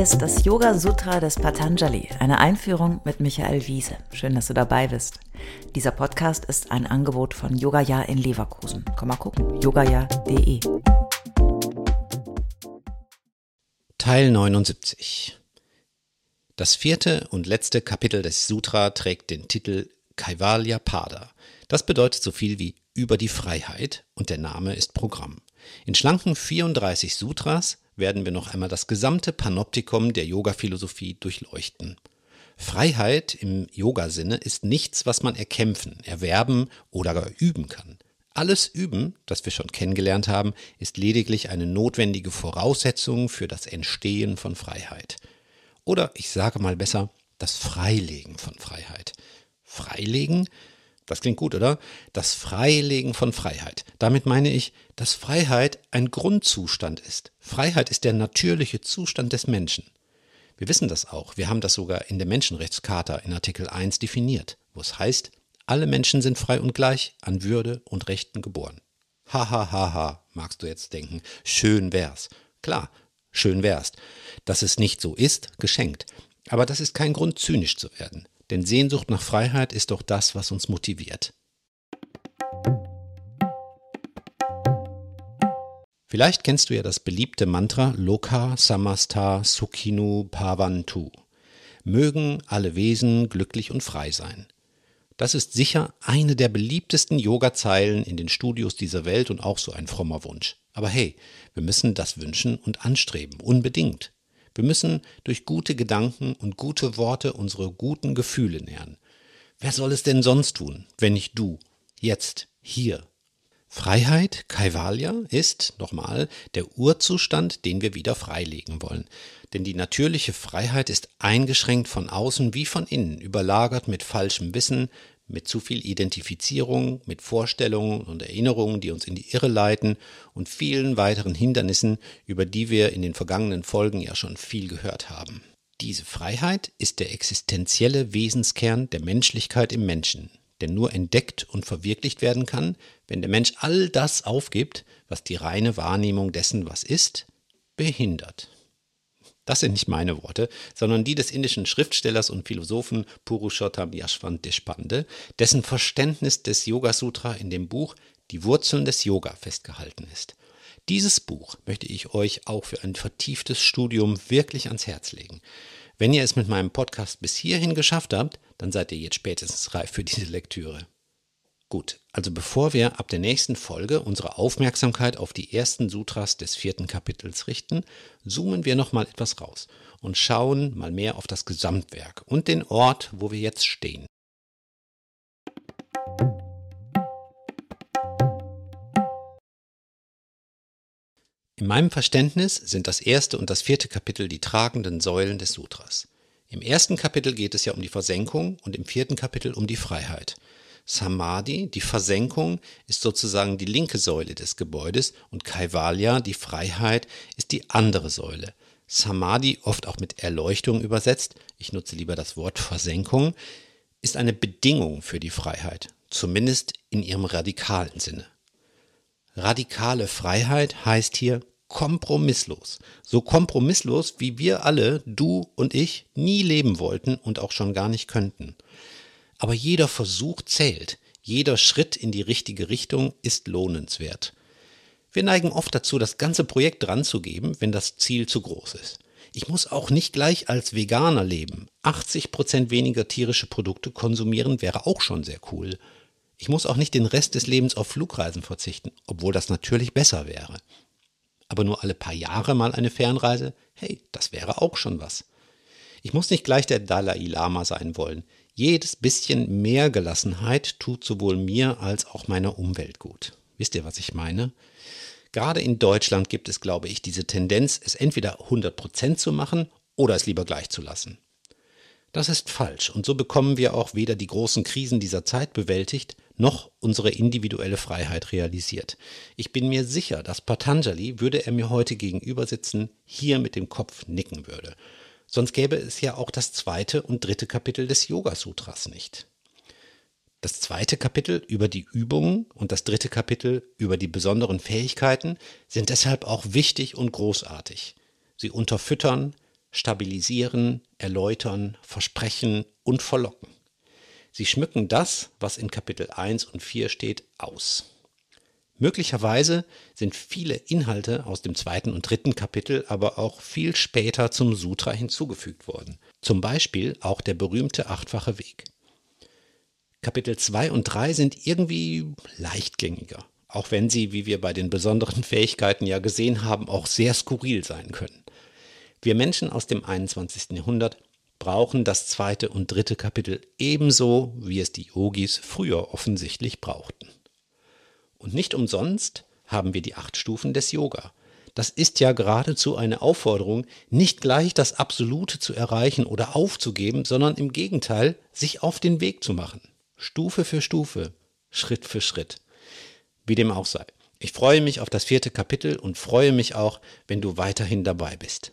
Ist das Yoga Sutra des Patanjali, eine Einführung mit Michael Wiese. Schön, dass du dabei bist. Dieser Podcast ist ein Angebot von Yogaya in Leverkusen. Komm mal gucken, yogaya.de. Teil 79 Das vierte und letzte Kapitel des Sutra trägt den Titel Kaivalya Pada. Das bedeutet so viel wie über die Freiheit und der Name ist Programm. In schlanken 34 Sutras werden wir noch einmal das gesamte Panoptikum der Yoga-Philosophie durchleuchten. Freiheit im Yoga-Sinne ist nichts, was man erkämpfen, erwerben oder gar üben kann. Alles Üben, das wir schon kennengelernt haben, ist lediglich eine notwendige Voraussetzung für das Entstehen von Freiheit. Oder ich sage mal besser, das Freilegen von Freiheit. Freilegen das klingt gut, oder? Das Freilegen von Freiheit. Damit meine ich, dass Freiheit ein Grundzustand ist. Freiheit ist der natürliche Zustand des Menschen. Wir wissen das auch. Wir haben das sogar in der Menschenrechtscharta in Artikel 1 definiert, wo es heißt, alle Menschen sind frei und gleich, an Würde und Rechten geboren. Ha, ha, ha, ha, magst du jetzt denken. Schön wär's. Klar, schön wär's. Dass es nicht so ist, geschenkt. Aber das ist kein Grund, zynisch zu werden. Denn Sehnsucht nach Freiheit ist doch das, was uns motiviert. Vielleicht kennst du ja das beliebte Mantra Loka Samasta Sukhinu Pavantu. Mögen alle Wesen glücklich und frei sein. Das ist sicher eine der beliebtesten Yoga-Zeilen in den Studios dieser Welt und auch so ein frommer Wunsch. Aber hey, wir müssen das wünschen und anstreben, unbedingt. Wir müssen durch gute Gedanken und gute Worte unsere guten Gefühle nähern. Wer soll es denn sonst tun, wenn nicht du, jetzt, hier? Freiheit, Kaivalya, ist, nochmal, der Urzustand, den wir wieder freilegen wollen. Denn die natürliche Freiheit ist eingeschränkt von außen wie von innen, überlagert mit falschem Wissen, mit zu viel Identifizierung, mit Vorstellungen und Erinnerungen, die uns in die Irre leiten und vielen weiteren Hindernissen, über die wir in den vergangenen Folgen ja schon viel gehört haben. Diese Freiheit ist der existenzielle Wesenskern der Menschlichkeit im Menschen, der nur entdeckt und verwirklicht werden kann, wenn der Mensch all das aufgibt, was die reine Wahrnehmung dessen, was ist, behindert. Das sind nicht meine Worte, sondern die des indischen Schriftstellers und Philosophen Purushottam Yashwant Deshpande, dessen Verständnis des Yoga Sutra in dem Buch Die Wurzeln des Yoga festgehalten ist. Dieses Buch möchte ich euch auch für ein vertieftes Studium wirklich ans Herz legen. Wenn ihr es mit meinem Podcast bis hierhin geschafft habt, dann seid ihr jetzt spätestens reif für diese Lektüre. Gut, also bevor wir ab der nächsten Folge unsere Aufmerksamkeit auf die ersten Sutras des vierten Kapitels richten, zoomen wir nochmal etwas raus und schauen mal mehr auf das Gesamtwerk und den Ort, wo wir jetzt stehen. In meinem Verständnis sind das erste und das vierte Kapitel die tragenden Säulen des Sutras. Im ersten Kapitel geht es ja um die Versenkung und im vierten Kapitel um die Freiheit. Samadhi, die Versenkung, ist sozusagen die linke Säule des Gebäudes und Kaivalya, die Freiheit, ist die andere Säule. Samadhi, oft auch mit Erleuchtung übersetzt, ich nutze lieber das Wort Versenkung, ist eine Bedingung für die Freiheit, zumindest in ihrem radikalen Sinne. Radikale Freiheit heißt hier kompromisslos. So kompromisslos, wie wir alle, du und ich, nie leben wollten und auch schon gar nicht könnten. Aber jeder Versuch zählt. Jeder Schritt in die richtige Richtung ist lohnenswert. Wir neigen oft dazu, das ganze Projekt dranzugeben, wenn das Ziel zu groß ist. Ich muss auch nicht gleich als Veganer leben. 80 Prozent weniger tierische Produkte konsumieren wäre auch schon sehr cool. Ich muss auch nicht den Rest des Lebens auf Flugreisen verzichten, obwohl das natürlich besser wäre. Aber nur alle paar Jahre mal eine Fernreise, hey, das wäre auch schon was. Ich muss nicht gleich der Dalai Lama sein wollen. Jedes bisschen mehr Gelassenheit tut sowohl mir als auch meiner Umwelt gut. Wisst ihr, was ich meine? Gerade in Deutschland gibt es, glaube ich, diese Tendenz, es entweder 100% zu machen oder es lieber gleich zu lassen. Das ist falsch und so bekommen wir auch weder die großen Krisen dieser Zeit bewältigt, noch unsere individuelle Freiheit realisiert. Ich bin mir sicher, dass Patanjali, würde er mir heute gegenüber sitzen, hier mit dem Kopf nicken würde. Sonst gäbe es ja auch das zweite und dritte Kapitel des Yoga Sutras nicht. Das zweite Kapitel über die Übungen und das dritte Kapitel über die besonderen Fähigkeiten sind deshalb auch wichtig und großartig. Sie unterfüttern, stabilisieren, erläutern, versprechen und verlocken. Sie schmücken das, was in Kapitel 1 und 4 steht, aus. Möglicherweise sind viele Inhalte aus dem zweiten und dritten Kapitel aber auch viel später zum Sutra hinzugefügt worden. Zum Beispiel auch der berühmte achtfache Weg. Kapitel 2 und 3 sind irgendwie leichtgängiger, auch wenn sie, wie wir bei den besonderen Fähigkeiten ja gesehen haben, auch sehr skurril sein können. Wir Menschen aus dem 21. Jahrhundert brauchen das zweite und dritte Kapitel ebenso, wie es die Yogis früher offensichtlich brauchten. Und nicht umsonst haben wir die acht Stufen des Yoga. Das ist ja geradezu eine Aufforderung, nicht gleich das Absolute zu erreichen oder aufzugeben, sondern im Gegenteil, sich auf den Weg zu machen. Stufe für Stufe, Schritt für Schritt. Wie dem auch sei. Ich freue mich auf das vierte Kapitel und freue mich auch, wenn du weiterhin dabei bist.